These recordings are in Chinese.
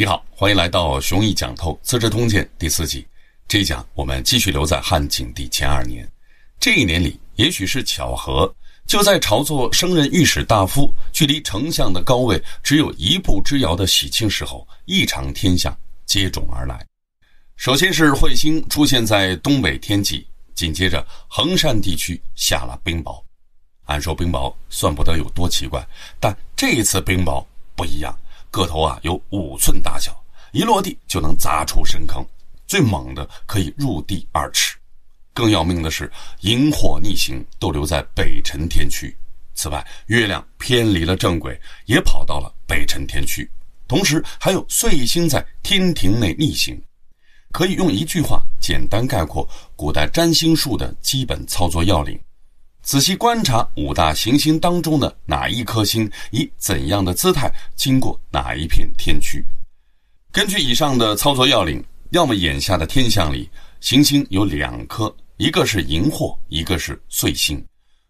你好，欢迎来到《雄毅讲透资治通鉴》第四集。这一讲我们继续留在汉景帝前二年。这一年里，也许是巧合，就在朝作升任御史大夫，距离丞相的高位只有一步之遥的喜庆时候，异常天象接踵而来。首先是彗星出现在东北天际，紧接着衡山地区下了冰雹。按说冰雹算不得有多奇怪，但这一次冰雹不一样。个头啊有五寸大小，一落地就能砸出深坑，最猛的可以入地二尺。更要命的是，萤火逆行都留在北辰天区。此外，月亮偏离了正轨，也跑到了北辰天区。同时，还有岁星在天庭内逆行。可以用一句话简单概括古代占星术的基本操作要领。仔细观察五大行星当中的哪一颗星以怎样的姿态经过哪一片天区，根据以上的操作要领，要么眼下的天象里行星有两颗，一个是荧惑，一个是岁星。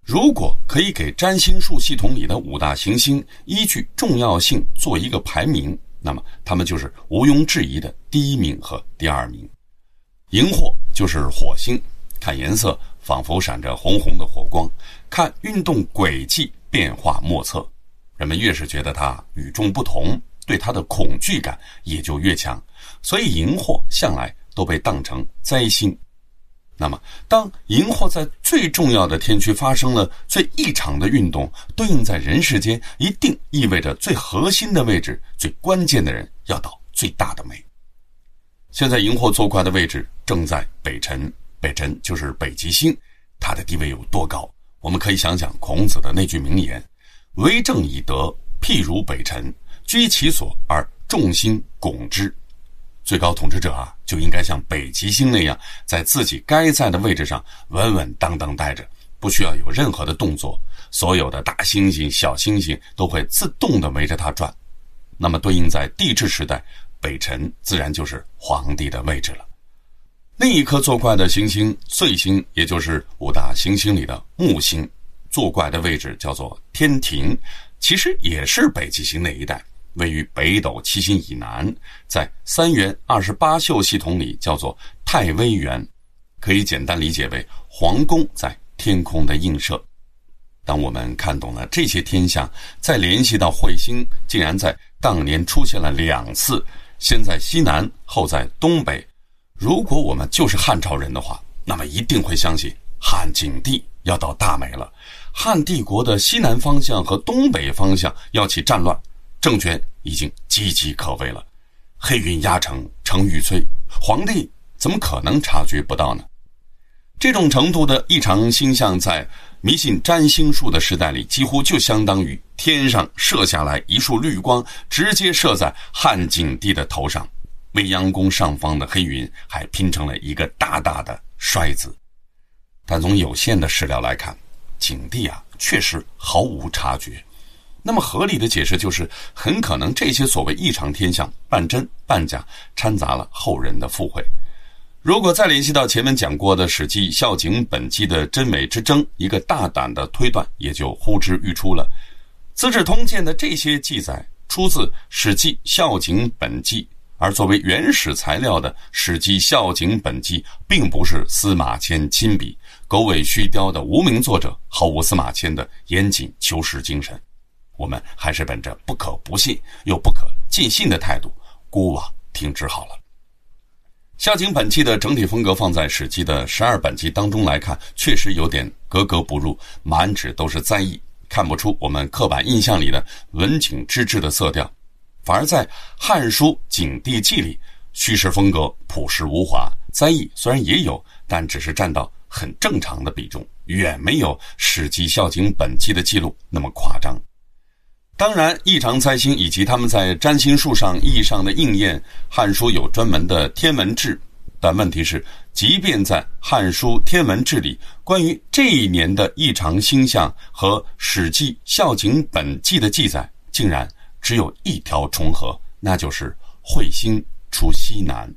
如果可以给占星术系统里的五大行星依据重要性做一个排名，那么它们就是毋庸置疑的第一名和第二名。荧惑就是火星，看颜色。仿佛闪着红红的火光，看运动轨迹变化莫测，人们越是觉得它与众不同，对它的恐惧感也就越强。所以荧惑向来都被当成灾星。那么，当荧惑在最重要的天区发生了最异常的运动，对应在人世间，一定意味着最核心的位置、最关键的人要倒最大的霉。现在荧惑作怪的位置正在北辰。北辰就是北极星，它的地位有多高？我们可以想想孔子的那句名言：“为政以德，譬如北辰，居其所而众星拱之。”最高统治者啊，就应该像北极星那样，在自己该在的位置上稳稳当当待着，不需要有任何的动作，所有的大星星、小星星都会自动的围着它转。那么，对应在帝制时代，北辰自然就是皇帝的位置了。另一颗作怪的行星岁星，也就是五大行星里的木星，作怪的位置叫做天庭，其实也是北极星那一带，位于北斗七星以南，在三元二十八宿系统里叫做太微垣，可以简单理解为皇宫在天空的映射。当我们看懂了这些天象，再联系到彗星竟然在当年出现了两次，先在西南，后在东北。如果我们就是汉朝人的话，那么一定会相信汉景帝要到大霉了。汉帝国的西南方向和东北方向要起战乱，政权已经岌岌可危了。黑云压城，城欲摧，皇帝怎么可能察觉不到呢？这种程度的异常星象，在迷信占星术的时代里，几乎就相当于天上射下来一束绿光，直接射在汉景帝的头上。未央宫上方的黑云还拼成了一个大大的“衰”字，但从有限的史料来看，景帝啊确实毫无察觉。那么合理的解释就是，很可能这些所谓异常天象半真半假，掺杂了后人的附会。如果再联系到前面讲过的《史记·孝景本纪》的真伪之争，一个大胆的推断也就呼之欲出了。《资治通鉴》的这些记载出自《史记·孝景本纪》。而作为原始材料的《史记·孝景本纪》，并不是司马迁亲笔，狗尾续貂的无名作者，毫无司马迁的严谨求实精神。我们还是本着不可不信又不可尽信的态度，孤妄听之好了。《孝景本纪》的整体风格放在《史记》的十二本纪当中来看，确实有点格格不入，满纸都是灾异，看不出我们刻板印象里的文景之治的色调。反而在《汉书·景帝纪》里，叙事风格朴实无华，灾异虽然也有，但只是占到很正常的比重，远没有《史记·孝景本纪》的记录那么夸张。当然，异常灾星以及他们在占星术上意义上的应验，《汉书》有专门的天文志。但问题是，即便在《汉书·天文志》里，关于这一年的异常星象和《史记·孝景本纪》的记载，竟然。只有一条重合，那就是彗星出西南。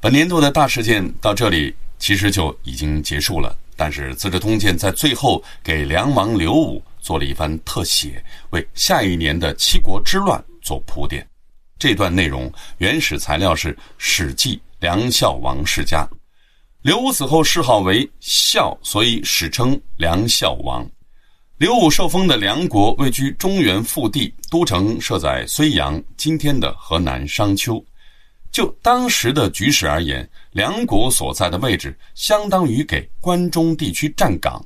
本年度的大事件到这里其实就已经结束了，但是《资治通鉴》在最后给梁王刘武做了一番特写，为下一年的七国之乱做铺垫。这段内容原始材料是《史记·梁孝王世家》。刘武死后谥号为孝，所以史称梁孝王。刘武受封的梁国位居中原腹地，都城设在睢阳（今天的河南商丘）。就当时的局势而言，梁国所在的位置相当于给关中地区站岗。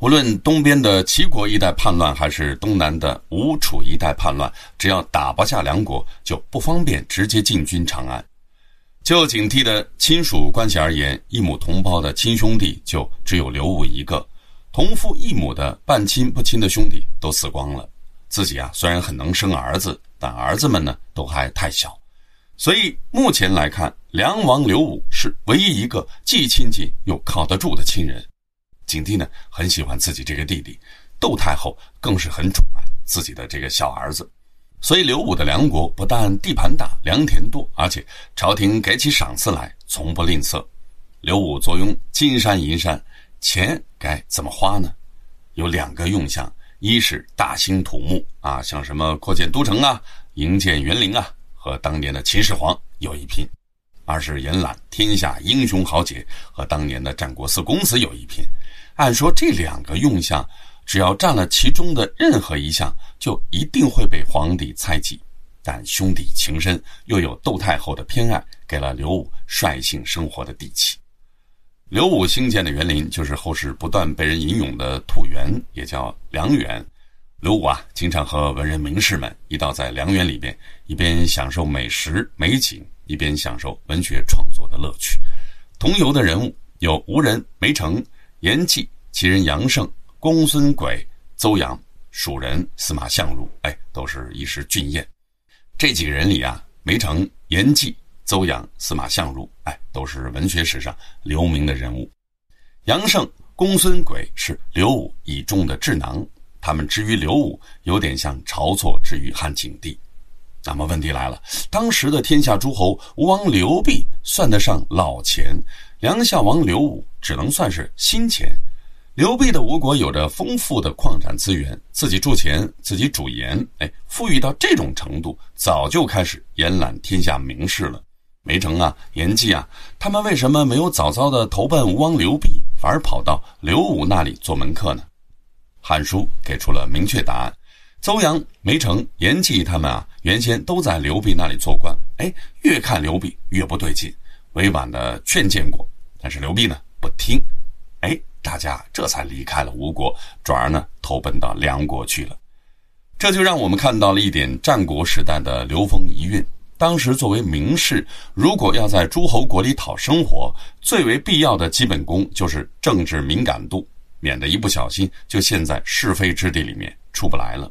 无论东边的齐国一带叛乱，还是东南的吴楚一带叛乱，只要打不下梁国，就不方便直接进军长安。就警惕的亲属关系而言，一母同胞的亲兄弟就只有刘武一个。同父异母的半亲不亲的兄弟都死光了，自己啊虽然很能生儿子，但儿子们呢都还太小，所以目前来看，梁王刘武是唯一一个既亲近又靠得住的亲人。景帝呢很喜欢自己这个弟弟，窦太后更是很宠爱自己的这个小儿子，所以刘武的梁国不但地盘大、良田多，而且朝廷给起赏赐来从不吝啬。刘武坐拥金山银山。钱该怎么花呢？有两个用项：一是大兴土木啊，像什么扩建都城啊、营建园林啊，和当年的秦始皇有一拼；二是延揽天下英雄豪杰，和当年的战国四公子有一拼。按说这两个用项，只要占了其中的任何一项，就一定会被皇帝猜忌。但兄弟情深，又有窦太后的偏爱，给了刘武率性生活的底气。刘武兴建的园林，就是后世不断被人引用的土园，也叫良园。刘武啊，经常和文人名士们一道在良园里边，一边享受美食美景，一边享受文学创作的乐趣。同游的人物有吴人梅城、严季、其人杨胜、公孙轨、邹阳、蜀人司马相如，哎，都是一时俊彦。这几个人里啊，梅城、严季。邹阳、司马相如，哎，都是文学史上留名的人物。杨胜、公孙轨是刘武倚重的智囊，他们之于刘武，有点像晁错之于汉景帝。那么问题来了，当时的天下诸侯，吴王刘濞算得上老钱，梁孝王刘武只能算是新钱。刘备的吴国有着丰富的矿产资源，自己铸钱，自己煮盐，哎，富裕到这种程度，早就开始延揽天下名士了。梅城啊，严季啊，他们为什么没有早早的投奔吴王刘濞，反而跑到刘武那里做门客呢？《汉书》给出了明确答案：邹阳、梅城、严季他们啊，原先都在刘濞那里做官。哎，越看刘濞越不对劲，委婉的劝谏过，但是刘濞呢不听。哎，大家这才离开了吴国，转而呢投奔到梁国去了。这就让我们看到了一点战国时代的流风遗韵。当时作为名士，如果要在诸侯国里讨生活，最为必要的基本功就是政治敏感度，免得一不小心就陷在是非之地里面出不来了。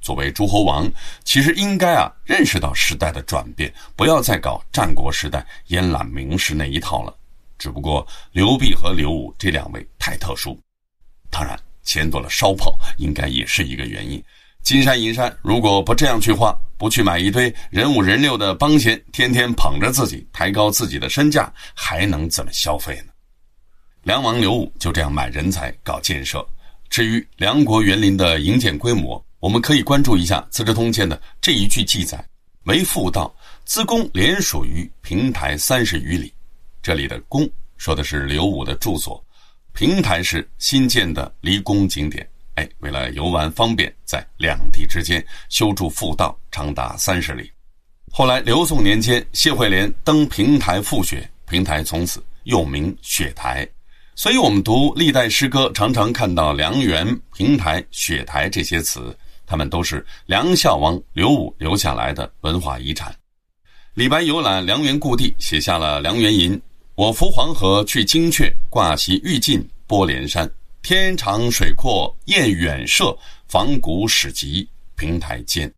作为诸侯王，其实应该啊认识到时代的转变，不要再搞战国时代阉揽名士那一套了。只不过刘濞和刘武这两位太特殊，当然钱多了烧炮应该也是一个原因。金山银山，如果不这样去花，不去买一堆人五人六的帮闲，天天捧着自己，抬高自己的身价，还能怎么消费呢？梁王刘武就这样买人才、搞建设。至于梁国园林的营建规模，我们可以关注一下《资治通鉴》的这一句记载：“为复道，资宫连属于平台三十余里。”这里的“宫”说的是刘武的住所，平台是新建的离宫景点。哎，为了游玩方便，在两地之间修筑复道，长达三十里。后来刘宋年间，谢惠莲登平台复雪，平台从此又名雪台。所以，我们读历代诗歌，常常看到梁园、平台、雪台这些词，他们都是梁孝王刘武留下来的文化遗产。李白游览梁园故地，写下了《梁园吟》：“我扶黄河去金阙，挂席欲尽波连山。”天长水阔雁远射，仿古史籍平台间。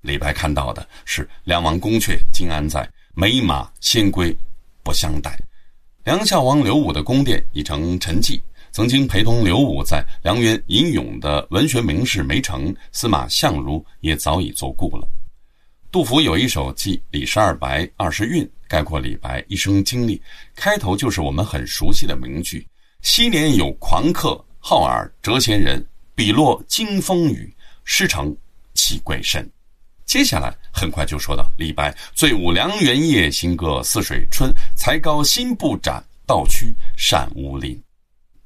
李白看到的是梁王宫阙今安在，美马仙归不相待。梁孝王刘武的宫殿已成陈迹，曾经陪同刘武在梁园吟咏的文学名士梅城、司马相如也早已作故了。杜甫有一首记李十二白二十韵，概括李白一生经历，开头就是我们很熟悉的名句。昔年有狂客好尔谪仙人，笔落惊风雨，诗成泣鬼神。接下来很快就说到李白“醉舞梁园夜，行歌泗水春。才高心不展，道屈善无邻。”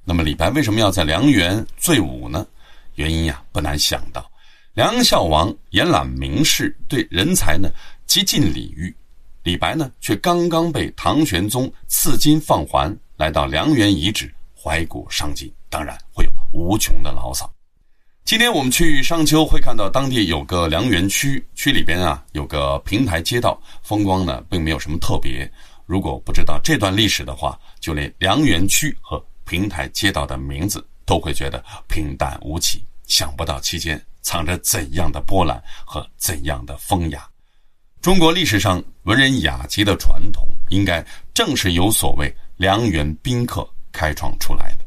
那么李白为什么要在梁园醉舞呢？原因呀，不难想到，梁孝王延揽名士，对人才呢极尽礼遇。李白呢，却刚刚被唐玄宗赐金放还，来到梁园遗址，怀古伤今，当然会有无穷的牢骚。今天我们去商丘，会看到当地有个梁园区，区里边啊有个平台街道，风光呢并没有什么特别。如果不知道这段历史的话，就连梁园区和平台街道的名字都会觉得平淡无奇，想不到期间藏着怎样的波澜和怎样的风雅。中国历史上文人雅集的传统，应该正是由所谓梁园宾客开创出来的。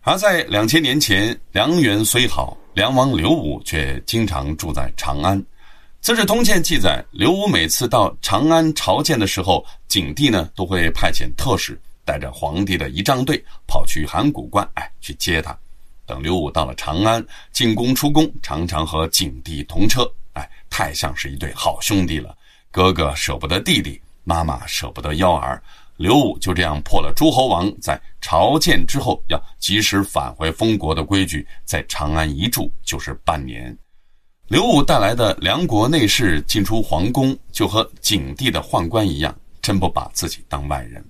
而在两千年前，梁园虽好，梁王刘武却经常住在长安。《资治通鉴》记载，刘武每次到长安朝见的时候，景帝呢都会派遣特使带着皇帝的仪仗队跑去函谷关，哎，去接他。等刘武到了长安，进宫出宫，常常和景帝同车。哎，太像是一对好兄弟了。哥哥舍不得弟弟，妈妈舍不得幺儿。刘武就这样破了诸侯王在朝见之后要及时返回封国的规矩，在长安一住就是半年。刘武带来的梁国内侍进出皇宫，就和景帝的宦官一样，真不把自己当外人。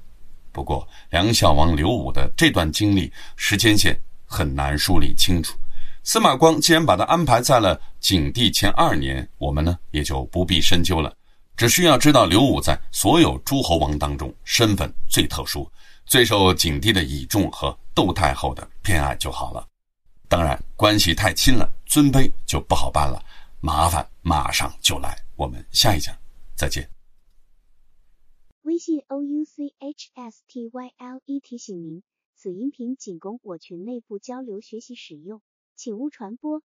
不过，梁孝王刘武的这段经历时间线很难梳理清楚。司马光既然把他安排在了景帝前二年，我们呢也就不必深究了，只需要知道刘武在所有诸侯王当中身份最特殊，最受景帝的倚重和窦太后的偏爱就好了。当然，关系太亲了，尊卑就不好办了，麻烦马上就来。我们下一讲再见。微信 o u c h s t y l e 提醒您，此音频仅供我群内部交流学习使用。请勿传播。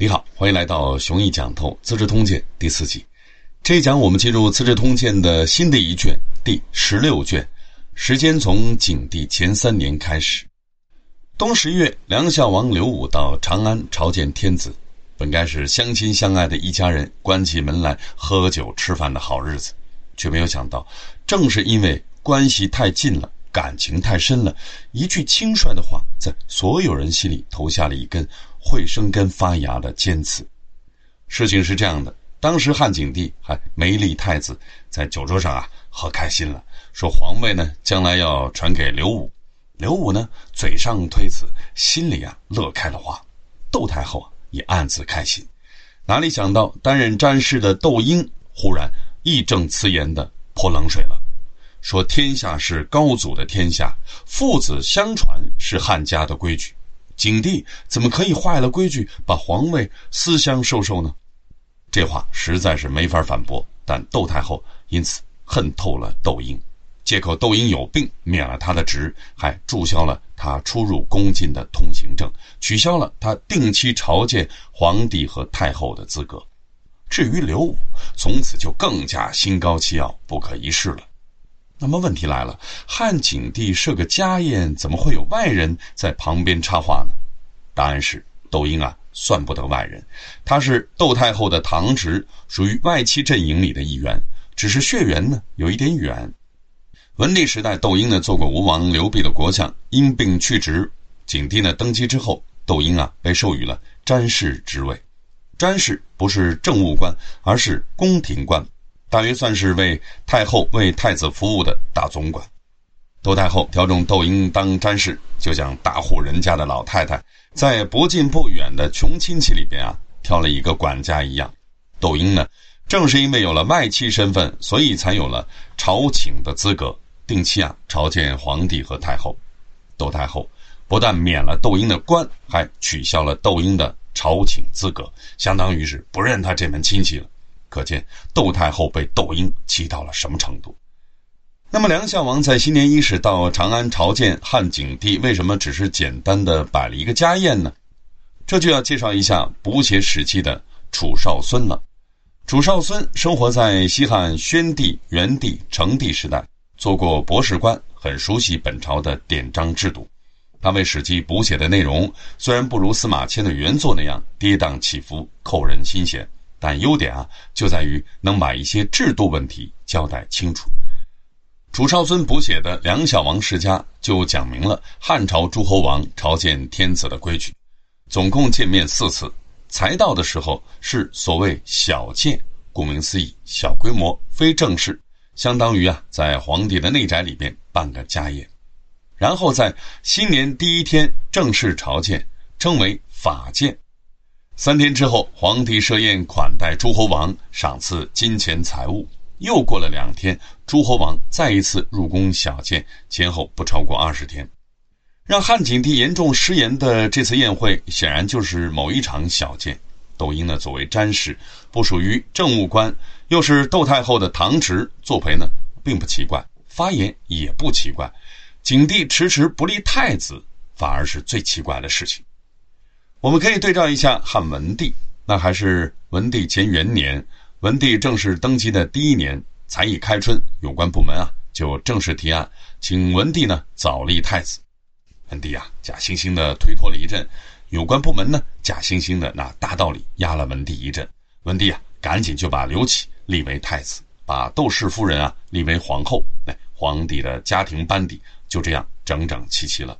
你好，欢迎来到雄毅讲透《资治通鉴》第四集。这一讲我们进入《资治通鉴》的新的一卷，第十六卷。时间从景帝前三年开始。冬十月，梁孝王刘武到长安朝见天子，本该是相亲相爱的一家人关起门来喝酒吃饭的好日子，却没有想到，正是因为。关系太近了，感情太深了，一句轻率的话，在所有人心里投下了一根会生根发芽的尖刺。事情是这样的，当时汉景帝还没立太子，在酒桌上啊喝开心了，说皇位呢将来要传给刘武。刘武呢嘴上推辞，心里啊乐开了花。窦太后啊也暗自开心，哪里想到担任詹事的窦婴忽然义正辞严的泼冷水了。说天下是高祖的天下，父子相传是汉家的规矩，景帝怎么可以坏了规矩，把皇位私相授受呢？这话实在是没法反驳。但窦太后因此恨透了窦婴，借口窦婴有病，免了他的职，还注销了他出入宫禁的通行证，取消了他定期朝见皇帝和太后的资格。至于刘武，从此就更加心高气傲，不可一世了。那么问题来了，汉景帝设个家宴，怎么会有外人在旁边插话呢？答案是窦婴啊，算不得外人，他是窦太后的堂侄，属于外戚阵营里的一员，只是血缘呢有一点远。文帝时代，窦婴呢做过吴王刘濞的国相，因病去职。景帝呢登基之后，窦婴啊被授予了詹事职位。詹事不是政务官，而是宫廷官。大约算是为太后为太子服务的大总管。窦太后挑中窦婴当詹事，就像大户人家的老太太在不近不远的穷亲戚里边啊挑了一个管家一样。窦婴呢，正是因为有了外戚身份，所以才有了朝请的资格，定期啊朝见皇帝和太后。窦太后不但免了窦婴的官，还取消了窦婴的朝请资格，相当于是不认他这门亲戚了。可见窦太后被窦婴气到了什么程度？那么梁孝王在新年伊始到长安朝见汉景帝，为什么只是简单的摆了一个家宴呢？这就要介绍一下补写史记的楚少孙了。楚少孙生活在西汉宣帝、元帝、成帝时代，做过博士官，很熟悉本朝的典章制度。他为《史记》补写的内容虽然不如司马迁的原作那样跌宕起伏、扣人心弦，但优点啊就在于能把一些制度问题交代清楚。楚少孙补写的《梁孝王世家》就讲明了汉朝诸侯王朝见天子的规矩，总共见面四次。才到的时候是所谓小见，顾名思义，小规模，非正式，相当于啊在皇帝的内宅里边办个家宴。然后在新年第一天正式朝见，称为法见。三天之后，皇帝设宴款待诸侯王，赏赐金钱财物。又过了两天，诸侯王再一次入宫小见，前后不超过二十天。让汉景帝严重失言的这次宴会，显然就是某一场小见。窦婴呢，作为詹事，不属于政务官，又是窦太后的堂侄，作陪呢，并不奇怪，发言也不奇怪。景帝迟迟不立太子，反而是最奇怪的事情。我们可以对照一下汉文帝，那还是文帝前元年，文帝正式登基的第一年，才艺开春，有关部门啊就正式提案，请文帝呢早立太子。文帝啊假惺惺的推脱了一阵，有关部门呢假惺惺的拿大道理压了文帝一阵，文帝啊赶紧就把刘启立为太子，把窦氏夫人啊立为皇后，哎，皇帝的家庭班底。就这样整整齐齐了，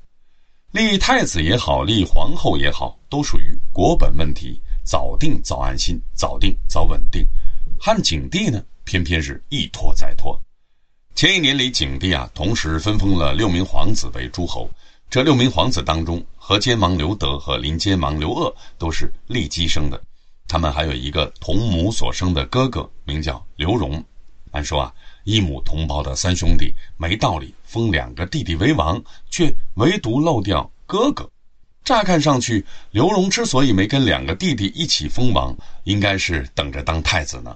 立太子也好，立皇后也好，都属于国本问题，早定早安心，早定早稳定。汉景帝呢，偏偏是一拖再拖。前一年里，景帝啊，同时分封了六名皇子为诸侯。这六名皇子当中，河间王刘德和临间王刘鄂都是立姬生的，他们还有一个同母所生的哥哥，名叫刘荣。按说啊。一母同胞的三兄弟没道理封两个弟弟为王，却唯独漏掉哥哥。乍看上去，刘荣之所以没跟两个弟弟一起封王，应该是等着当太子呢。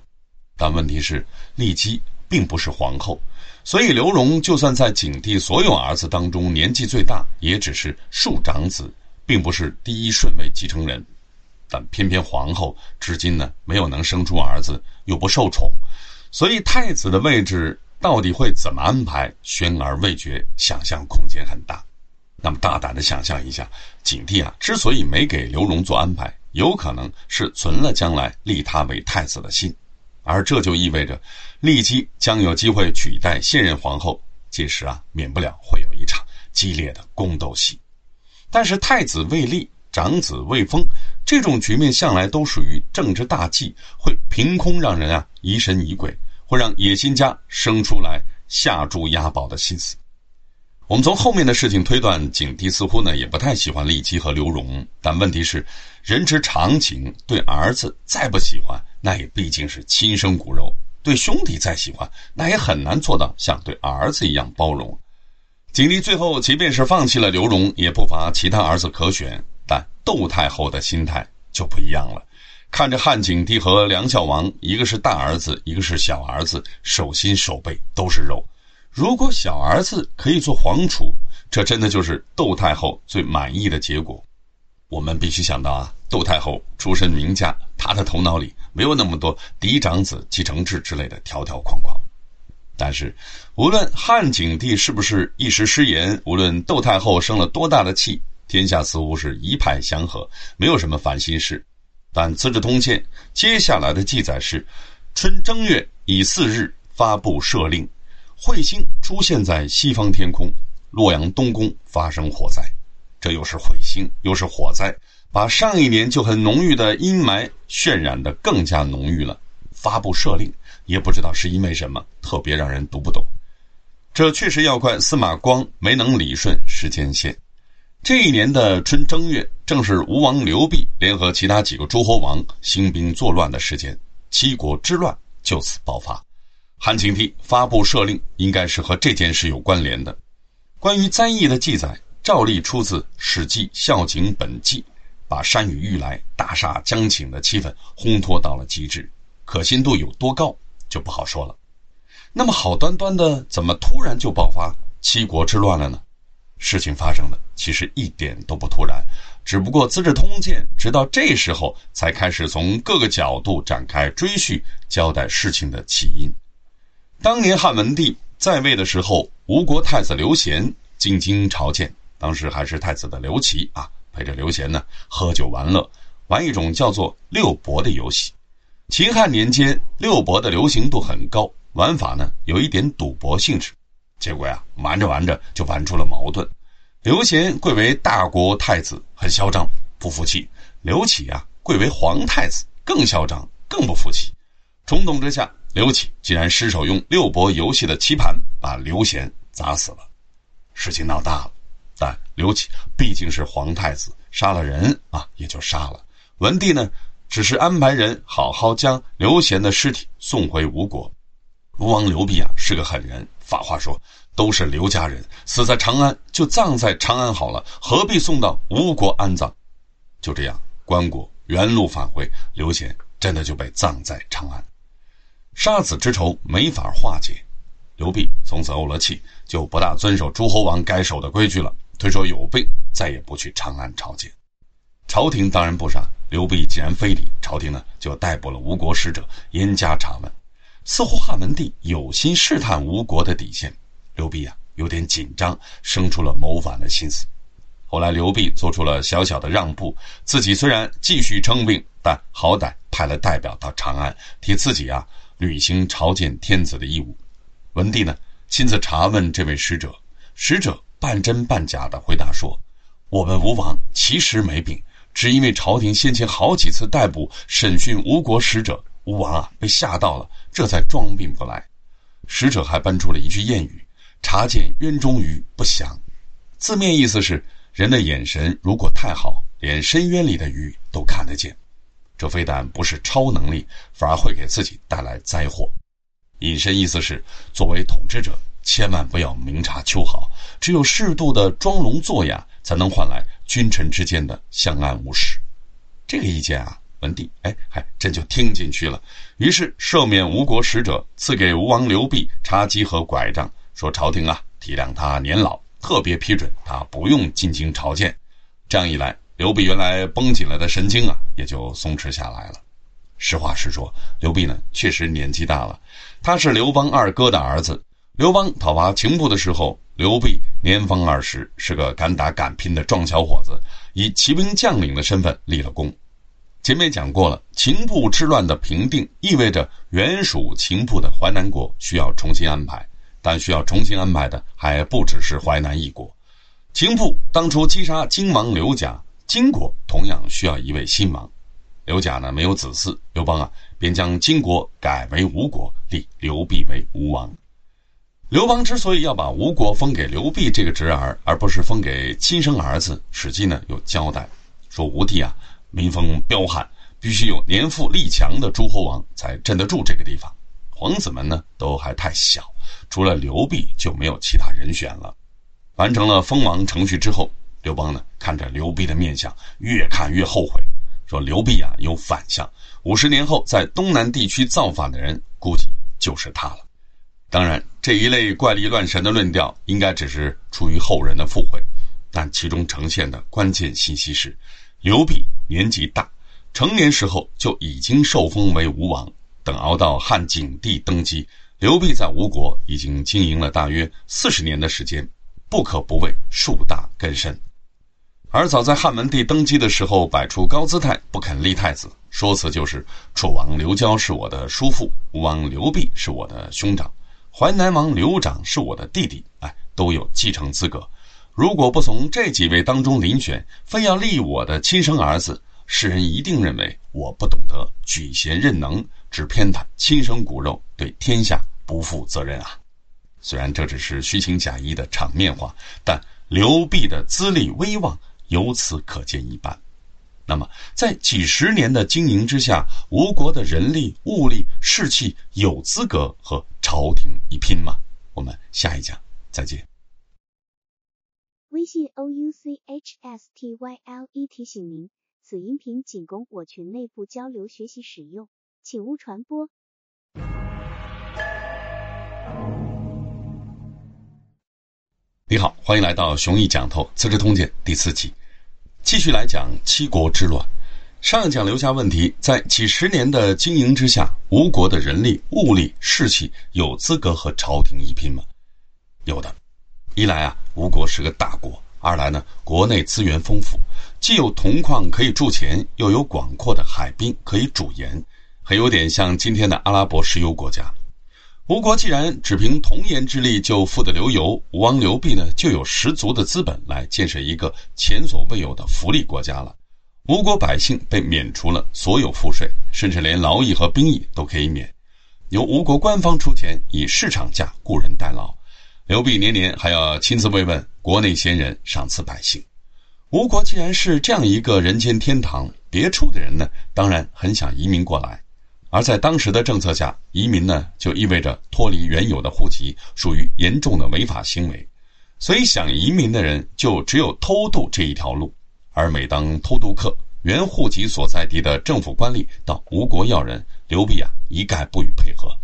但问题是，骊姬并不是皇后，所以刘荣就算在景帝所有儿子当中年纪最大，也只是庶长子，并不是第一顺位继承人。但偏偏皇后至今呢，没有能生出儿子，又不受宠。所以太子的位置到底会怎么安排，悬而未决，想象空间很大。那么大胆的想象一下，景帝啊之所以没给刘荣做安排，有可能是存了将来立他为太子的心，而这就意味着骊姬将有机会取代现任皇后，届时啊免不了会有一场激烈的宫斗戏。但是太子未立，长子未封。这种局面向来都属于政治大忌，会凭空让人啊疑神疑鬼，会让野心家生出来下注押宝的心思。我们从后面的事情推断，景帝似乎呢也不太喜欢骊姬和刘荣，但问题是，人之常情，对儿子再不喜欢，那也毕竟是亲生骨肉；对兄弟再喜欢，那也很难做到像对儿子一样包容。景帝最后即便是放弃了刘荣，也不乏其他儿子可选。窦太后的心态就不一样了，看着汉景帝和梁孝王，一个是大儿子，一个是小儿子，手心手背都是肉。如果小儿子可以做皇储，这真的就是窦太后最满意的结果。我们必须想到啊，窦太后出身名家，她的头脑里没有那么多嫡长子继承制之类的条条框框。但是，无论汉景帝是不是一时失言，无论窦太后生了多大的气。天下似乎是一派祥和，没有什么烦心事。但《资治通鉴》接下来的记载是：春正月乙巳日发布赦令，彗星出现在西方天空，洛阳东宫发生火灾。这又是彗星，又是火灾，把上一年就很浓郁的阴霾渲染得更加浓郁了。发布赦令，也不知道是因为什么，特别让人读不懂。这确实要怪司马光没能理顺时间线。这一年的春正月，正是吴王刘濞联合其他几个诸侯王兴兵作乱的时间，七国之乱就此爆发。汉景帝发布赦令，应该是和这件事有关联的。关于灾异的记载，照例出自《史记·孝景本纪》，把山雨欲来、大厦将倾的气氛烘托到了极致，可信度有多高就不好说了。那么好端端的，怎么突然就爆发七国之乱了呢？事情发生的其实一点都不突然，只不过《资治通鉴》直到这时候才开始从各个角度展开追叙，交代事情的起因。当年汉文帝在位的时候，吴国太子刘贤进京朝见，当时还是太子的刘琦啊，陪着刘贤呢喝酒玩乐，玩一种叫做六博的游戏。秦汉年间，六博的流行度很高，玩法呢有一点赌博性质。结果呀，瞒着瞒着就玩出了矛盾。刘贤贵为大国太子，很嚣张，不服气；刘启啊，贵为皇太子，更嚣张，更不服气。冲动之下，刘启竟然失手用六博游戏的棋盘把刘贤砸死了。事情闹大了，但刘启毕竟是皇太子，杀了人啊也就杀了。文帝呢，只是安排人好好将刘贤的尸体送回吴国。吴王刘濞啊是个狠人。法话说，都是刘家人死在长安，就葬在长安好了，何必送到吴国安葬？就这样，关国原路返回，刘贤真的就被葬在长安。杀子之仇没法化解，刘濞从此怄了气，就不大遵守诸侯王该守的规矩了，推说有病，再也不去长安朝见。朝廷当然不傻，刘濞既然非礼，朝廷呢就逮捕了吴国使者，严加查问。似乎汉文帝有心试探吴国的底线，刘濞啊有点紧张，生出了谋反的心思。后来刘濞做出了小小的让步，自己虽然继续称病，但好歹派了代表到长安，替自己啊履行朝见天子的义务。文帝呢亲自查问这位使者，使者半真半假的回答说：“我们吴王其实没病，只因为朝廷先前好几次逮捕审讯吴国使者。”吴王啊，被吓到了，这才装病不来。使者还搬出了一句谚语：“察见渊中鱼不祥。”字面意思是，人的眼神如果太好，连深渊里的鱼都看得见。这非但不是超能力，反而会给自己带来灾祸。引申意思是，作为统治者，千万不要明察秋毫，只有适度的装聋作哑，才能换来君臣之间的相安无事。这个意见啊。文帝哎，还真就听进去了，于是赦免吴国使者，赐给吴王刘濞茶几和拐杖，说朝廷啊体谅他年老，特别批准他不用进京朝见。这样一来，刘濞原来绷紧了的神经啊，也就松弛下来了。实话实说，刘濞呢确实年纪大了，他是刘邦二哥的儿子。刘邦讨伐秦部的时候，刘濞年方二十，是个敢打敢拼的壮小伙子，以骑兵将领的身份立了功。前面讲过了，秦部之乱的平定意味着原属秦部的淮南国需要重新安排，但需要重新安排的还不只是淮南一国。秦部当初击杀荆王刘贾，荆国同样需要一位新王。刘贾呢没有子嗣，刘邦啊便将荆国改为吴国，立刘濞为吴王。刘邦之所以要把吴国封给刘濞这个侄儿，而不是封给亲生儿子，《史记》呢有交代，说吴地啊。民风彪悍，必须有年富力强的诸侯王才镇得住这个地方。皇子们呢都还太小，除了刘濞就没有其他人选了。完成了封王程序之后，刘邦呢看着刘濞的面相，越看越后悔，说刘濞啊有反相，五十年后在东南地区造反的人，估计就是他了。当然，这一类怪力乱神的论调，应该只是出于后人的附会，但其中呈现的关键信息是。刘濞年纪大，成年时候就已经受封为吴王。等熬到汉景帝登基，刘濞在吴国已经经营了大约四十年的时间，不可不谓树大根深。而早在汉文帝登基的时候，摆出高姿态，不肯立太子，说辞就是楚王刘交是我的叔父，吴王刘濞是我的兄长，淮南王刘长是我的弟弟，哎，都有继承资格。如果不从这几位当中遴选，非要立我的亲生儿子，世人一定认为我不懂得举贤任能，只偏袒亲生骨肉，对天下不负责任啊！虽然这只是虚情假意的场面话，但刘濞的资历威望由此可见一斑。那么，在几十年的经营之下，吴国的人力、物力、士气有资格和朝廷一拼吗？我们下一讲再见。微信 o u c h s t y l e 提醒您，此音频仅供我群内部交流学习使用，请勿传播。你好，欢迎来到熊毅讲透《资治通鉴》第四集，继续来讲七国之乱。上讲留下问题，在几十年的经营之下，吴国的人力、物力、士气有资格和朝廷一拼吗？有的。一来啊，吴国是个大国，二来呢，国内资源丰富，既有铜矿可以铸钱，又有广阔的海滨可以煮盐，很有点像今天的阿拉伯石油国家。吴国既然只凭铜盐之力就富得流油，吴王刘濞呢就有十足的资本来建设一个前所未有的福利国家了。吴国百姓被免除了所有赋税，甚至连劳役和兵役都可以免，由吴国官方出钱以市场价雇人代劳。刘濞年年还要亲自慰问国内贤人，赏赐百姓。吴国既然是这样一个人间天堂，别处的人呢，当然很想移民过来。而在当时的政策下，移民呢就意味着脱离原有的户籍，属于严重的违法行为。所以想移民的人就只有偷渡这一条路。而每当偷渡客原户籍所在地的政府官吏到吴国要人，刘濞啊一概不予配合。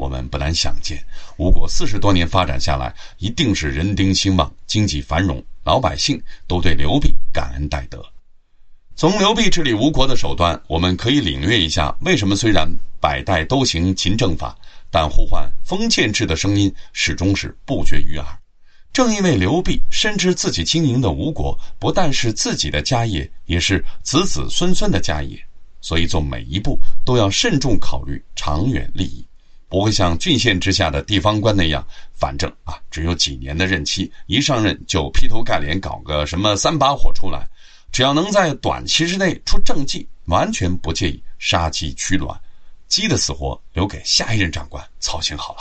我们不难想见，吴国四十多年发展下来，一定是人丁兴旺、经济繁荣，老百姓都对刘濞感恩戴德。从刘濞治理吴国的手段，我们可以领略一下为什么虽然百代都行秦政法，但呼唤封建制的声音始终是不绝于耳。正因为刘濞深知自己经营的吴国不但是自己的家业，也是子子孙孙的家业，所以做每一步都要慎重考虑长远利益。不会像郡县之下的地方官那样，反正啊，只有几年的任期，一上任就劈头盖脸搞个什么三把火出来，只要能在短期之内出政绩，完全不介意杀鸡取卵，鸡的死活留给下一任长官操心好了。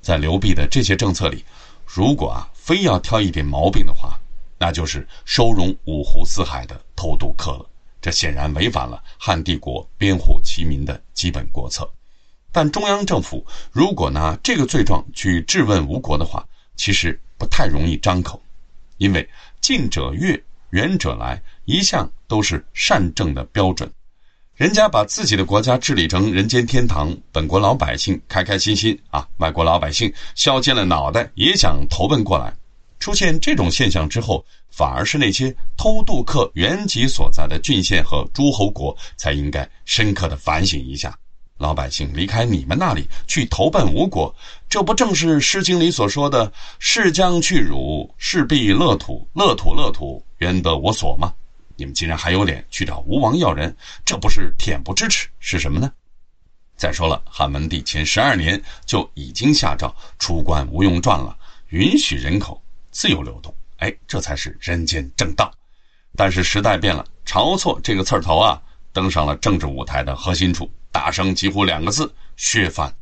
在刘濞的这些政策里，如果啊非要挑一点毛病的话，那就是收容五湖四海的偷渡客了，这显然违反了汉帝国编户齐民的基本国策。但中央政府如果拿这个罪状去质问吴国的话，其实不太容易张口，因为近者悦，远者来，一向都是善政的标准。人家把自己的国家治理成人间天堂，本国老百姓开开心心啊，外国老百姓削尖了脑袋也想投奔过来。出现这种现象之后，反而是那些偷渡客原籍所在的郡县和诸侯国才应该深刻的反省一下。老百姓离开你们那里去投奔吴国，这不正是《诗经》里所说的“士将去汝，士必乐土，乐土乐土，原得我所”吗？你们竟然还有脸去找吴王要人，这不是恬不知耻是什么呢？再说了，汉文帝前十二年就已经下诏出关无用传了，允许人口自由流动，哎，这才是人间正道。但是时代变了，晁错这个刺头啊，登上了政治舞台的核心处。大声疾呼两个字：“削藩！”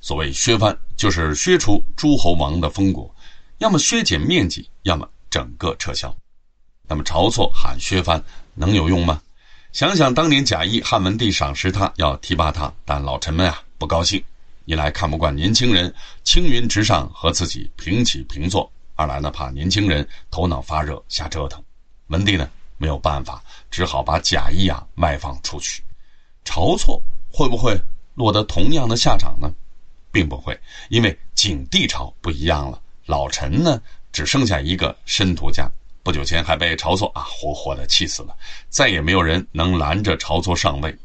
所谓“削藩”，就是削除诸侯王的封国，要么削减面积，要么整个撤销。那么晁错喊削藩能有用吗？想想当年贾谊，汉文帝赏识他，要提拔他，但老臣们啊不高兴：一来看不惯年轻人青云直上和自己平起平坐；二来呢怕年轻人头脑发热瞎折腾。文帝呢没有办法，只好把贾谊啊外放出去。晁错。会不会落得同样的下场呢？并不会，因为景帝朝不一样了。老臣呢，只剩下一个申屠家，不久前还被晁错啊活活的气死了。再也没有人能拦着晁错上位，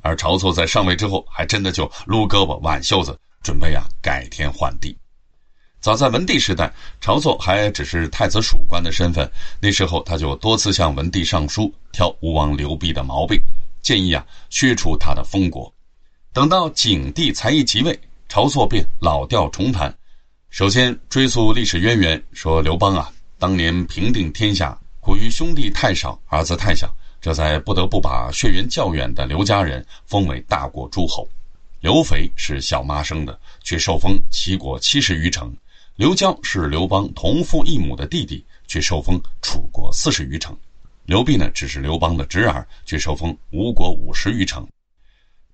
而晁错在上位之后，还真的就撸胳膊挽袖子，准备啊改天换地。早在文帝时代，晁错还只是太子属官的身份，那时候他就多次向文帝上书，挑吴王刘濞的毛病，建议啊削除他的封国。等到景帝才一即位，晁错便老调重弹。首先追溯历史渊源，说刘邦啊，当年平定天下，苦于兄弟太少，儿子太小，这才不得不把血缘较远的刘家人封为大国诸侯。刘肥是小妈生的，却受封齐国七十余城；刘交是刘邦同父异母的弟弟，却受封楚国四十余城；刘濞呢，只是刘邦的侄儿，却受封吴国五十余城。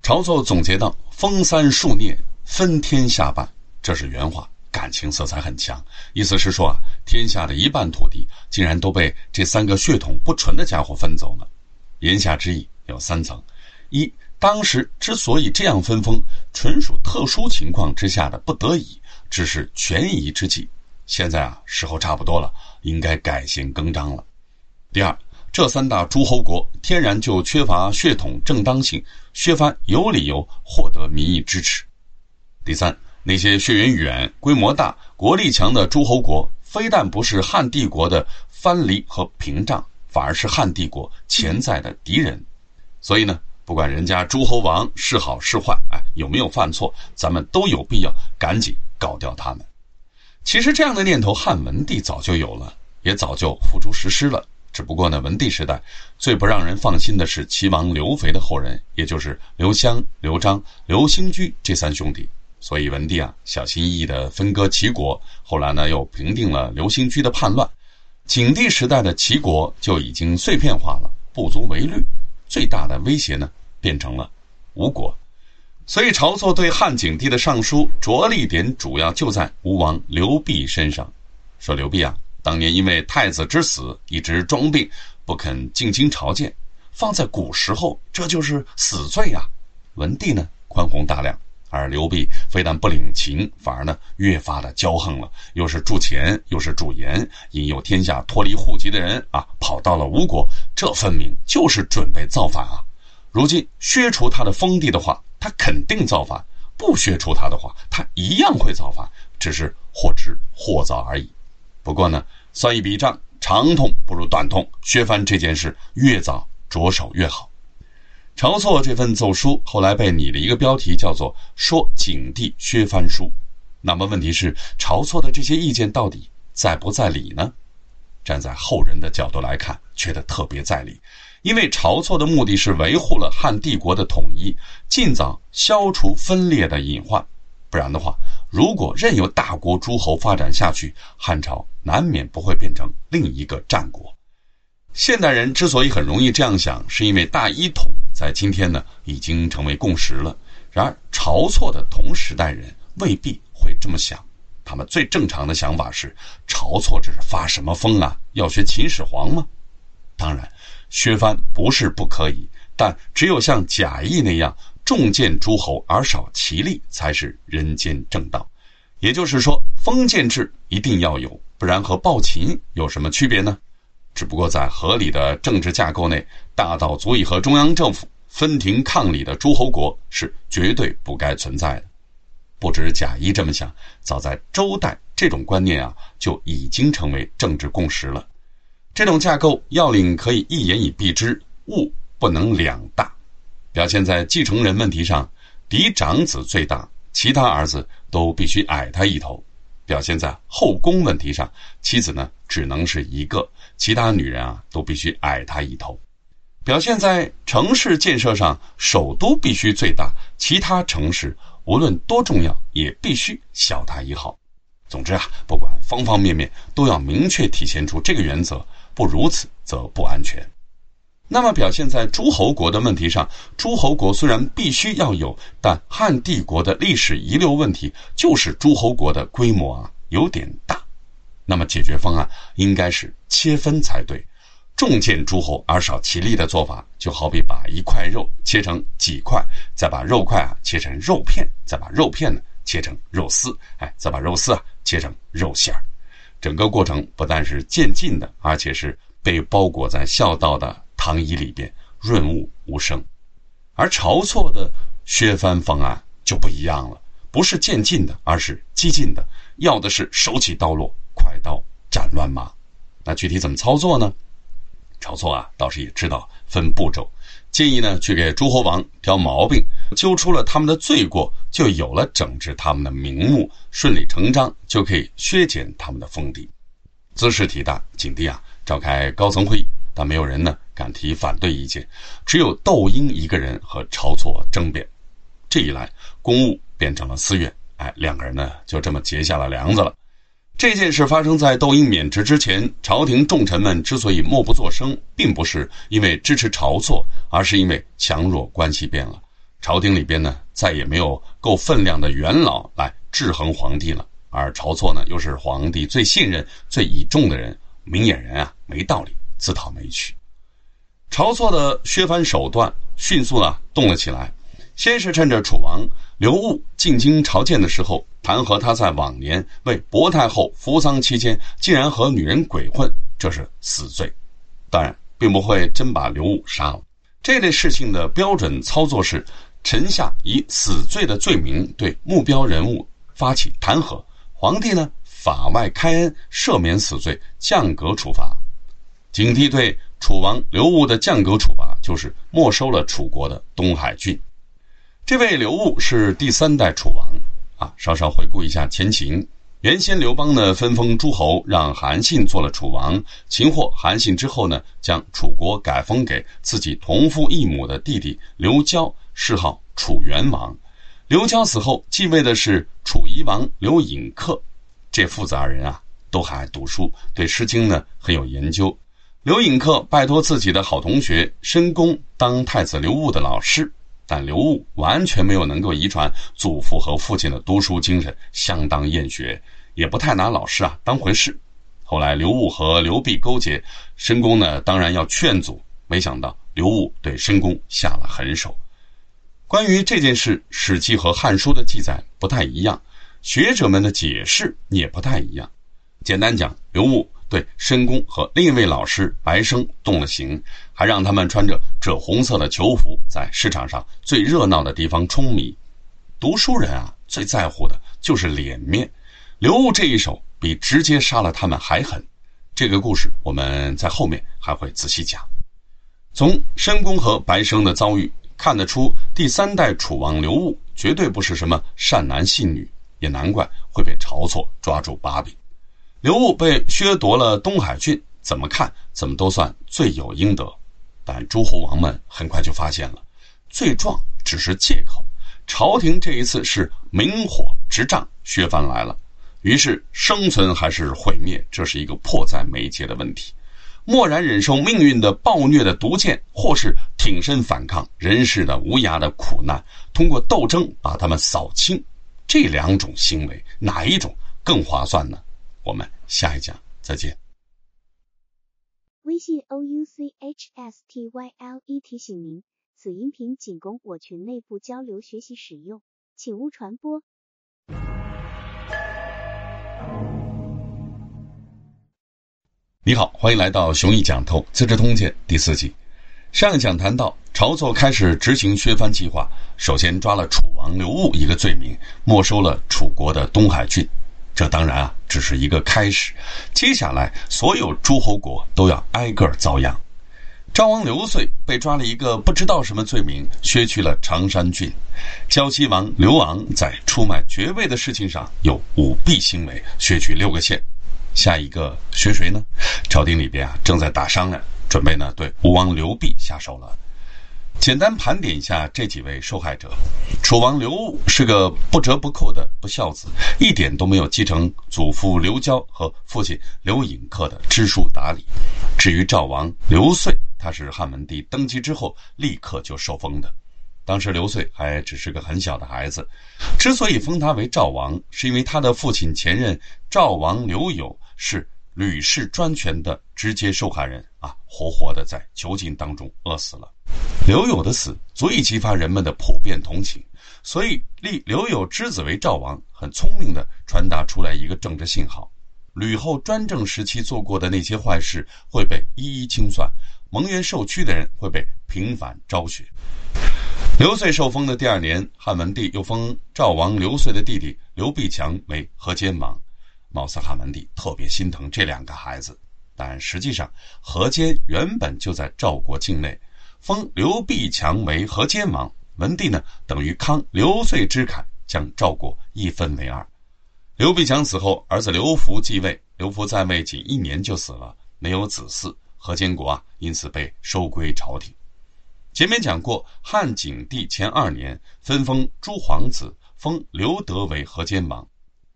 晁错总结道：“封三数孽，分天下半。”这是原话，感情色彩很强。意思是说啊，天下的一半土地竟然都被这三个血统不纯的家伙分走了。言下之意有三层：一，当时之所以这样分封，纯属特殊情况之下的不得已，只是权宜之计。现在啊，时候差不多了，应该改弦更张了。第二。这三大诸侯国天然就缺乏血统正当性，削藩有理由获得民意支持。第三，那些血缘远、规模大、国力强的诸侯国，非但不是汉帝国的藩篱和屏障，反而是汉帝国潜在的敌人。所以呢，不管人家诸侯王是好是坏，哎，有没有犯错，咱们都有必要赶紧搞掉他们。其实这样的念头，汉文帝早就有了，也早就付诸实施了。只不过呢，文帝时代最不让人放心的是齐王刘肥的后人，也就是刘襄、刘璋、刘兴居这三兄弟。所以文帝啊，小心翼翼地分割齐国。后来呢，又平定了刘兴居的叛乱。景帝时代的齐国就已经碎片化了，不足为虑。最大的威胁呢，变成了吴国。所以晁错对汉景帝的上书着力点主要就在吴王刘濞身上，说刘濞啊，当年因为太子之死一直装病，不肯进京朝见，放在古时候这就是死罪啊。文帝呢，宽宏大量。而刘濞非但不领情，反而呢越发的骄横了，又是铸钱，又是铸盐，引诱天下脱离户籍的人啊，跑到了吴国，这分明就是准备造反啊！如今削除他的封地的话，他肯定造反；不削除他的话，他一样会造反，只是或迟或早而已。不过呢，算一笔账，长痛不如短痛，削藩这件事越早着手越好。晁错这份奏书后来被拟了一个标题，叫做“说景帝削藩书”。那么问题是，晁错的这些意见到底在不在理呢？站在后人的角度来看，觉得特别在理，因为晁错的目的是维护了汉帝国的统一，尽早消除分裂的隐患。不然的话，如果任由大国诸侯发展下去，汉朝难免不会变成另一个战国。现代人之所以很容易这样想，是因为大一统在今天呢已经成为共识了。然而，晁错的同时代人未必会这么想。他们最正常的想法是：晁错这是发什么疯啊？要学秦始皇吗？当然，削藩不是不可以，但只有像贾谊那样重建诸侯而少其力，才是人间正道。也就是说，封建制一定要有，不然和暴秦有什么区别呢？只不过在合理的政治架构内，大到足以和中央政府分庭抗礼的诸侯国是绝对不该存在的。不止贾谊这么想，早在周代，这种观念啊就已经成为政治共识了。这种架构要领可以一言以蔽之：物不能两大。表现在继承人问题上，嫡长子最大，其他儿子都必须矮他一头。表现在后宫问题上，妻子呢只能是一个，其他女人啊都必须矮他一头；表现在城市建设上，首都必须最大，其他城市无论多重要也必须小他一号。总之啊，不管方方面面都要明确体现出这个原则，不如此则不安全。那么表现在诸侯国的问题上，诸侯国虽然必须要有，但汉帝国的历史遗留问题就是诸侯国的规模啊有点大。那么解决方案应该是切分才对，重建诸侯而少其力的做法，就好比把一块肉切成几块，再把肉块啊切成肉片，再把肉片呢切成肉丝，哎，再把肉丝啊切成肉馅儿。整个过程不但是渐进的，而且是被包裹在孝道的。糖衣里边润物无声，而晁错的削藩方案就不一样了，不是渐进的，而是激进的，要的是手起刀落，快刀斩乱麻。那具体怎么操作呢？晁错啊，倒是也知道分步骤，建议呢去给诸侯王挑毛病，揪出了他们的罪过，就有了整治他们的名目，顺理成章就可以削减他们的封地。兹事体大，景帝啊召开高层会议。但没有人呢敢提反对意见，只有窦婴一个人和晁错争辩。这一来，公务变成了私怨，哎，两个人呢就这么结下了梁子了。这件事发生在窦婴免职之前，朝廷重臣们之所以默不作声，并不是因为支持晁错，而是因为强弱关系变了。朝廷里边呢再也没有够分量的元老来制衡皇帝了，而晁错呢又是皇帝最信任、最倚重的人，明眼人啊，没道理。自讨没趣，晁错的削藩手段迅速啊动了起来。先是趁着楚王刘戊进京朝见的时候，弹劾他在往年为薄太后扶丧期间，竟然和女人鬼混，这是死罪。当然，并不会真把刘戊杀了。这类事情的标准操作是：臣下以死罪的罪名对目标人物发起弹劾，皇帝呢法外开恩，赦免死罪，降格处罚。警惕对楚王刘戊的降格处罚就是没收了楚国的东海郡。这位刘戊是第三代楚王啊。稍稍回顾一下前情，原先刘邦呢分封诸侯，让韩信做了楚王。擒获韩信之后呢，将楚国改封给自己同父异母的弟弟刘交，谥号楚元王。刘交死后继位的是楚夷王刘尹克。这父子二人啊，都还爱读书，对《诗经》呢很有研究。刘隐客拜托自己的好同学申公当太子刘戊的老师，但刘戊完全没有能够遗传祖父和父亲的读书精神，相当厌学，也不太拿老师啊当回事。后来刘戊和刘濞勾结，申公呢当然要劝阻，没想到刘戊对申公下了狠手。关于这件事，《史记》和《汉书》的记载不太一样。学者们的解释也不太一样。简单讲，刘戊对申公和另一位老师白生动了刑，还让他们穿着赭红色的囚服，在市场上最热闹的地方充米。读书人啊，最在乎的就是脸面。刘悟这一手比直接杀了他们还狠。这个故事我们在后面还会仔细讲。从申公和白生的遭遇看得出，第三代楚王刘悟绝对不是什么善男信女。也难怪会被晁错抓住把柄，刘戊被削夺了东海郡，怎么看怎么都算罪有应得。但诸侯王们很快就发现了，罪状只是借口，朝廷这一次是明火执仗削藩来了。于是生存还是毁灭，这是一个迫在眉睫的问题。默然忍受命运的暴虐的毒箭，或是挺身反抗人世的无涯的苦难，通过斗争把他们扫清。这两种行为哪一种更划算呢？我们下一讲再见。微信 o u c h s t y l e 提醒您，此音频仅供我群内部交流学习使用，请勿传播。你好，欢迎来到熊毅讲透《资治通鉴》第四集。上一讲谈到，晁错开始执行削藩计划，首先抓了楚王刘戊一个罪名，没收了楚国的东海郡。这当然啊，只是一个开始，接下来所有诸侯国都要挨个遭殃。赵王刘遂被抓了一个不知道什么罪名，削去了常山郡。胶西王刘昂在出卖爵位的事情上有舞弊行为，削去六个县。下一个削谁呢？朝廷里边啊，正在打商量。准备呢，对吴王刘濞下手了。简单盘点一下这几位受害者：楚王刘戊是个不折不扣的不孝子，一点都没有继承祖父刘交和父亲刘尹克的知书达理。至于赵王刘遂，他是汉文帝登基之后立刻就受封的，当时刘遂还只是个很小的孩子。之所以封他为赵王，是因为他的父亲前任赵王刘友是。吕氏专权的直接受害人啊，活活的在囚禁当中饿死了。刘友的死足以激发人们的普遍同情，所以立刘友之子为赵王，很聪明的传达出来一个政治信号：吕后专政时期做过的那些坏事会被一一清算，蒙冤受屈的人会被平反昭雪。刘遂受封的第二年，汉文帝又封赵王刘遂的弟弟刘必强为河间王。貌似汉文帝特别心疼这两个孩子，但实际上河间原本就在赵国境内，封刘必强为河间王，文帝呢等于康刘遂之凯，将赵国一分为二。刘必强死后，儿子刘福继位，刘福在位仅一年就死了，没有子嗣，河间国啊因此被收归朝廷。前面讲过，汉景帝前二年分封诸皇子，封刘德为河间王。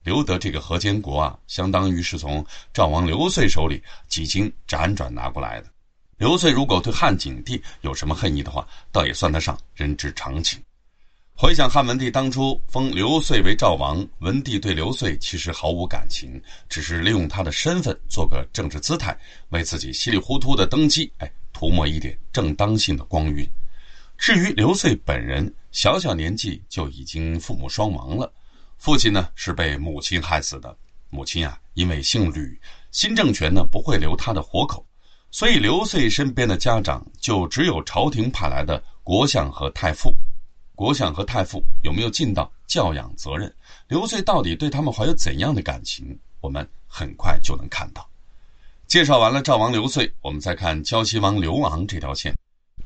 刘德这个河间国啊，相当于是从赵王刘遂手里几经辗转拿过来的。刘遂如果对汉景帝有什么恨意的话，倒也算得上人之常情。回想汉文帝当初封刘遂为赵王，文帝对刘遂其实毫无感情，只是利用他的身份做个政治姿态，为自己稀里糊涂的登基，哎，涂抹一点正当性的光晕。至于刘遂本人，小小年纪就已经父母双亡了。父亲呢是被母亲害死的，母亲啊因为姓吕，新政权呢不会留他的活口，所以刘遂身边的家长就只有朝廷派来的国相和太傅。国相和太傅有没有尽到教养责任？刘遂到底对他们怀有怎样的感情？我们很快就能看到。介绍完了赵王刘遂，我们再看胶西王刘昂这条线。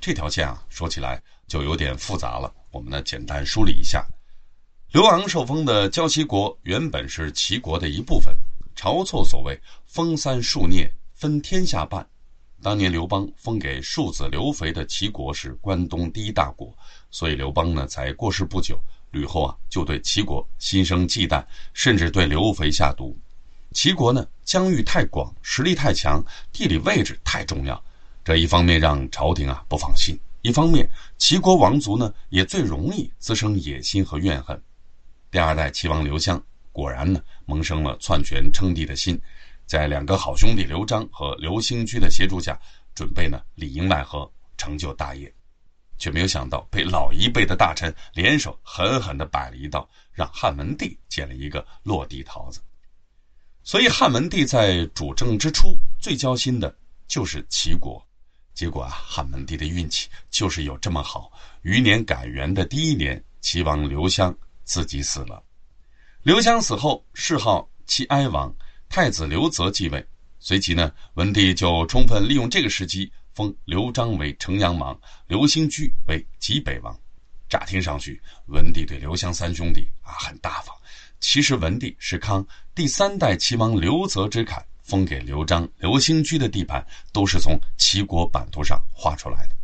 这条线啊，说起来就有点复杂了。我们呢，简单梳理一下：刘昂受封的胶西国原本是齐国的一部分。晁错所谓“封三数孽，分天下半”。当年刘邦封给庶子刘肥的齐国是关东第一大国，所以刘邦呢才过世不久，吕后啊就对齐国心生忌惮，甚至对刘肥下毒。齐国呢疆域太广，实力太强，地理位置太重要，这一方面让朝廷啊不放心，一方面齐国王族呢也最容易滋生野心和怨恨。第二代齐王刘襄果然呢萌生了篡权称帝的心。在两个好兄弟刘璋和刘兴居的协助下，准备呢里应外合成就大业，却没有想到被老一辈的大臣联手狠狠地摆了一道，让汉文帝捡了一个落地桃子。所以汉文帝在主政之初最焦心的就是齐国，结果啊汉文帝的运气就是有这么好。余年改元的第一年，齐王刘襄自己死了。刘襄死后，谥号齐哀王。太子刘泽继位，随即呢，文帝就充分利用这个时机，封刘璋为城阳王，刘兴居为济北王。乍听上去，文帝对刘襄三兄弟啊很大方。其实文帝是康第三代齐王刘泽之坎，封给刘璋、刘兴居的地盘都是从齐国版图上画出来的。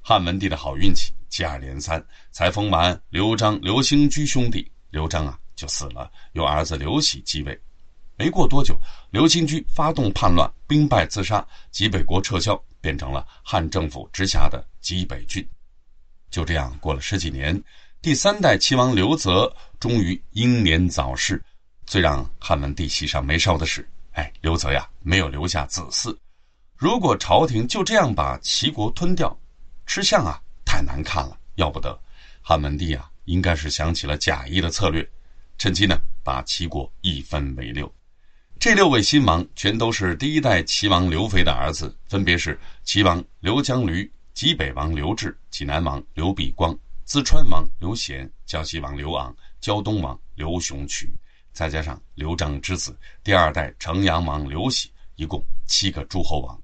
汉文帝的好运气接二连三，才封完刘璋、刘兴居兄弟，刘璋啊就死了，由儿子刘喜继位。没过多久，刘兴居发动叛乱，兵败自杀，济北国撤销，变成了汉政府直辖的济北郡。就这样过了十几年，第三代齐王刘泽终于英年早逝。最让汉文帝喜上眉梢的是，哎，刘泽呀，没有留下子嗣。如果朝廷就这样把齐国吞掉，吃相啊，太难看了，要不得。汉文帝啊，应该是想起了贾谊的策略，趁机呢，把齐国一分为六。这六位新王全都是第一代齐王刘肥的儿子，分别是齐王刘江驴、济北王刘志、济南王刘必光、淄川王刘贤、胶西王刘昂、胶东王刘雄渠，再加上刘璋之子第二代城阳王刘喜，一共七个诸侯王。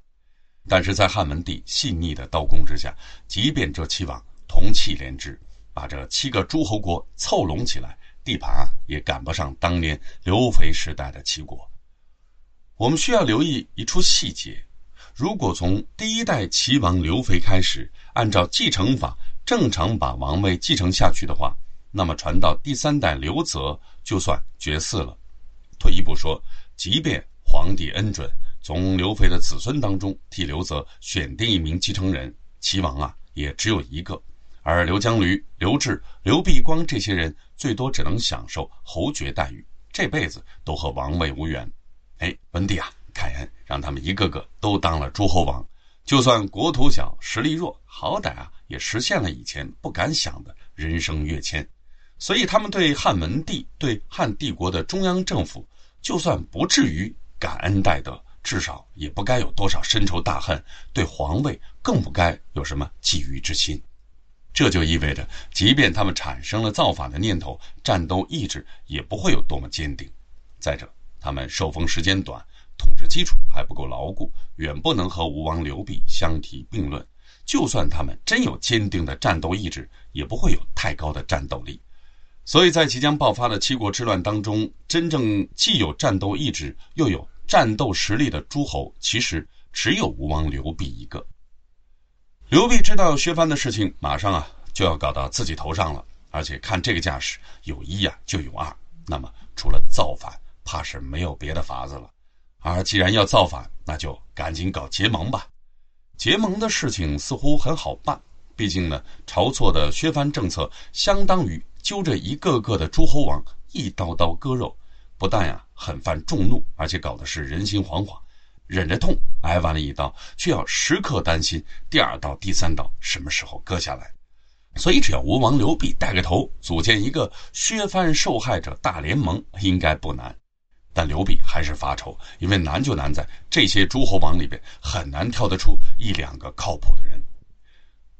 但是在汉文帝细腻的刀工之下，即便这七王同气连枝，把这七个诸侯国凑拢起来，地盘啊也赶不上当年刘肥时代的齐国。我们需要留意一处细节：如果从第一代齐王刘肥开始，按照继承法正常把王位继承下去的话，那么传到第三代刘泽就算绝嗣了。退一步说，即便皇帝恩准从刘肥的子孙当中替刘泽选定一名继承人，齐王啊也只有一个，而刘江驴、刘志、刘必光这些人最多只能享受侯爵待遇，这辈子都和王位无缘。哎，文帝啊，凯恩让他们一个个都当了诸侯王，就算国土小、实力弱，好歹啊也实现了以前不敢想的人生跃迁。所以他们对汉文帝、对汉帝国的中央政府，就算不至于感恩戴德，至少也不该有多少深仇大恨；对皇位更不该有什么觊觎之心。这就意味着，即便他们产生了造反的念头，战斗意志也不会有多么坚定。再者，他们受封时间短，统治基础还不够牢固，远不能和吴王刘濞相提并论。就算他们真有坚定的战斗意志，也不会有太高的战斗力。所以在即将爆发的七国之乱当中，真正既有战斗意志又有战斗实力的诸侯，其实只有吴王刘濞一个。刘濞知道削藩的事情马上啊就要搞到自己头上了，而且看这个架势，有一呀就有二，那么除了造反。怕是没有别的法子了，而既然要造反，那就赶紧搞结盟吧。结盟的事情似乎很好办，毕竟呢，晁错的削藩政策相当于揪着一个个的诸侯王一刀刀割肉，不但呀很犯众怒，而且搞的是人心惶惶，忍着痛挨完了一刀，却要时刻担心第二刀、第三刀什么时候割下来。所以，只要吴王刘濞带个头，组建一个削藩受害者大联盟，应该不难。但刘濞还是发愁，因为难就难在这些诸侯王里边很难挑得出一两个靠谱的人。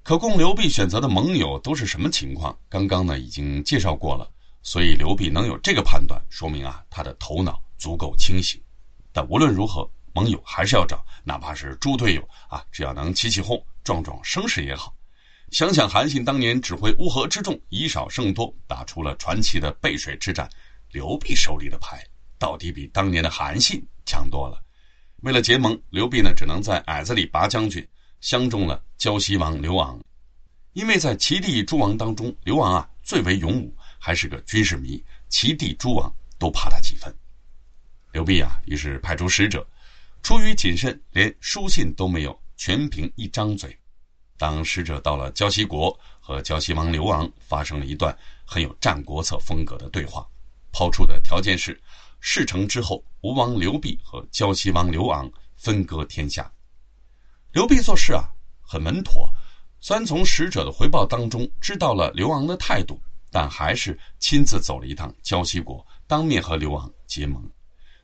可供刘濞选择的盟友都是什么情况？刚刚呢已经介绍过了，所以刘濞能有这个判断，说明啊他的头脑足够清醒。但无论如何，盟友还是要找，哪怕是猪队友啊，只要能起起哄、壮壮声势也好。想想韩信当年指挥乌合之众，以少胜多，打出了传奇的背水之战，刘备手里的牌到底比当年的韩信强多了。为了结盟，刘备呢只能在矮子里拔将军，相中了胶西王刘昂。因为在齐地诸王当中，刘昂啊最为勇武，还是个军事迷，齐地诸王都怕他几分。刘备啊，于是派出使者，出于谨慎，连书信都没有，全凭一张嘴。当使者到了胶西国，和胶西王刘昂发生了一段很有《战国策》风格的对话，抛出的条件是：事成之后，吴王刘濞和胶西王刘昂分割天下。刘备做事啊很稳妥，虽然从使者的回报当中知道了刘昂的态度，但还是亲自走了一趟胶西国，当面和刘昂结盟。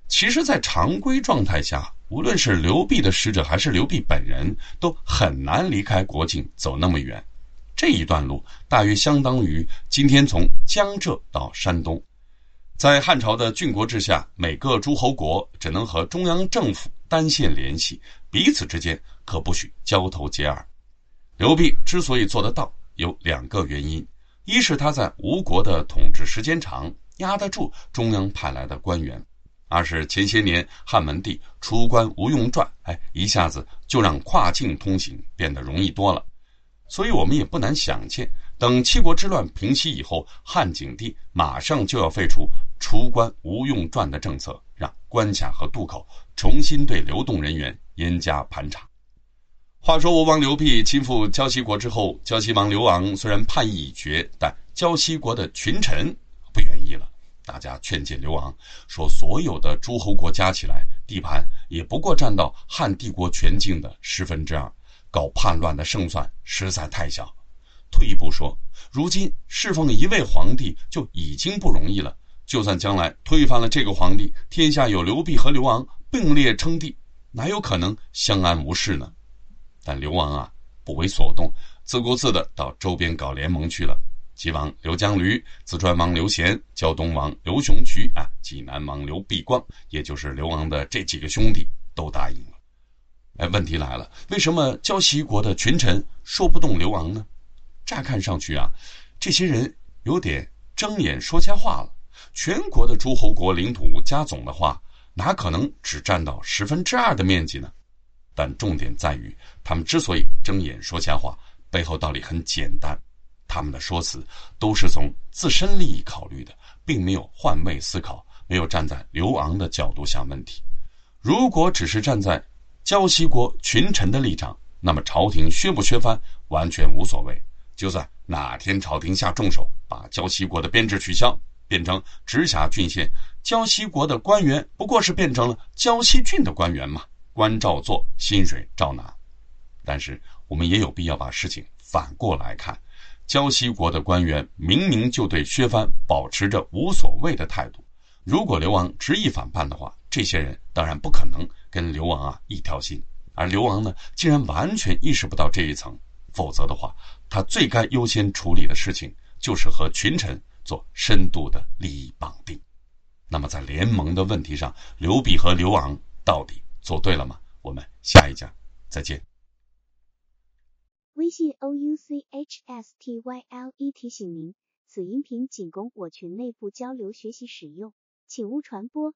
其实，在常规状态下，无论是刘备的使者还是刘备本人，都很难离开国境走那么远。这一段路大约相当于今天从江浙到山东。在汉朝的郡国制下，每个诸侯国只能和中央政府单线联系，彼此之间可不许交头接耳。刘备之所以做得到，有两个原因：一是他在吴国的统治时间长，压得住中央派来的官员。二是前些年汉文帝出关无用传，哎，一下子就让跨境通行变得容易多了。所以，我们也不难想见，等七国之乱平息以后，汉景帝马上就要废除出关无用传的政策，让关卡和渡口重新对流动人员严加盘查。话说，吴王刘濞亲赴胶西国之后，胶西王刘昂虽然叛意已决，但胶西国的群臣不愿意了。大家劝谏刘昂说：“所有的诸侯国加起来，地盘也不过占到汉帝国全境的十分之二，搞叛乱的胜算实在太小。退一步说，如今侍奉一位皇帝就已经不容易了，就算将来推翻了这个皇帝，天下有刘辟和刘昂并列称帝，哪有可能相安无事呢？”但刘王啊，不为所动，自顾自的到周边搞联盟去了。齐王刘江驴、淄川王刘贤、胶东王刘雄渠啊，济南王刘必光，也就是刘王的这几个兄弟都答应了。哎，问题来了，为什么胶西国的群臣说不动刘昂呢？乍看上去啊，这些人有点睁眼说瞎话了。全国的诸侯国领土加总的话，哪可能只占到十分之二的面积呢？但重点在于，他们之所以睁眼说瞎话，背后道理很简单。他们的说辞都是从自身利益考虑的，并没有换位思考，没有站在刘昂的角度想问题。如果只是站在胶西国群臣的立场，那么朝廷削不削藩完全无所谓。就算哪天朝廷下重手，把胶西国的编制取消，变成直辖郡县，胶西国的官员不过是变成了胶西郡的官员嘛，官照做，薪水照拿。但是我们也有必要把事情反过来看。胶西国的官员明明就对削藩保持着无所谓的态度，如果刘昂执意反叛的话，这些人当然不可能跟刘昂啊一条心。而刘昂呢，竟然完全意识不到这一层，否则的话，他最该优先处理的事情就是和群臣做深度的利益绑定。那么在联盟的问题上，刘弼和刘昂到底做对了吗？我们下一讲再见。微信 o u c h s t y l e 提醒您，此音频仅供我群内部交流学习使用，请勿传播。